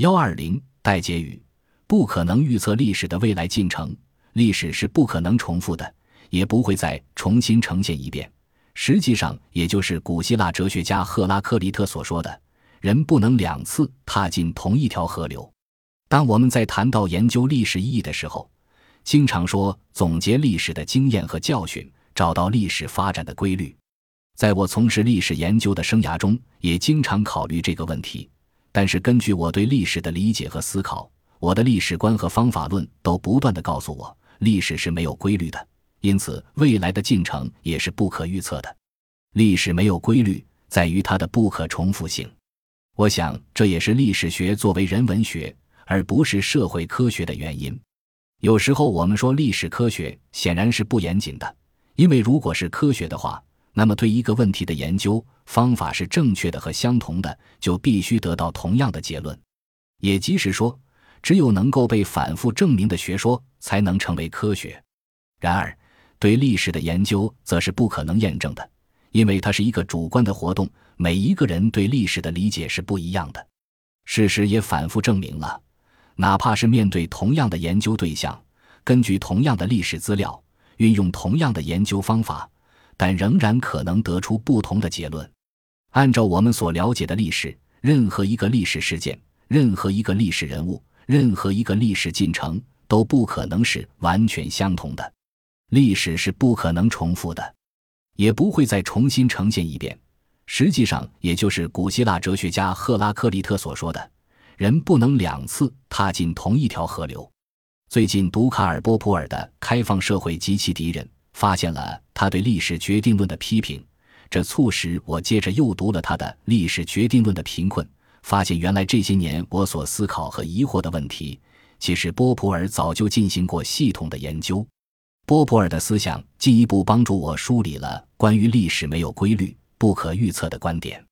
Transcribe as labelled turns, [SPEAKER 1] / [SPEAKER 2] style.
[SPEAKER 1] 幺二零戴结语：不可能预测历史的未来进程，历史是不可能重复的，也不会再重新呈现一遍。实际上，也就是古希腊哲学家赫拉克利特所说的：“人不能两次踏进同一条河流。”当我们在谈到研究历史意义的时候，经常说总结历史的经验和教训，找到历史发展的规律。在我从事历史研究的生涯中，也经常考虑这个问题。但是，根据我对历史的理解和思考，我的历史观和方法论都不断地告诉我，历史是没有规律的。因此，未来的进程也是不可预测的。历史没有规律，在于它的不可重复性。我想，这也是历史学作为人文学而不是社会科学的原因。有时候，我们说历史科学显然是不严谨的，因为如果是科学的话，那么对一个问题的研究方法是正确的和相同的，就必须得到同样的结论。也即是说，只有能够被反复证明的学说才能成为科学。然而，对历史的研究则是不可能验证的，因为它是一个主观的活动，每一个人对历史的理解是不一样的。事实也反复证明了，哪怕是面对同样的研究对象，根据同样的历史资料，运用同样的研究方法，但仍然可能得出不同的结论。按照我们所了解的历史，任何一个历史事件、任何一个历史人物、任何一个历史进程都不可能是完全相同的。历史是不可能重复的，也不会再重新呈现一遍。实际上，也就是古希腊哲学家赫拉克利特所说的：“人不能两次踏进同一条河流。”最近读卡尔·波普尔的《开放社会及其敌人》，发现了他对历史决定论的批评，这促使我接着又读了他的《历史决定论的贫困》，发现原来这些年我所思考和疑惑的问题，其实波普尔早就进行过系统的研究。波普尔的思想进一步帮助我梳理了关于历史没有规律、不可预测的观点。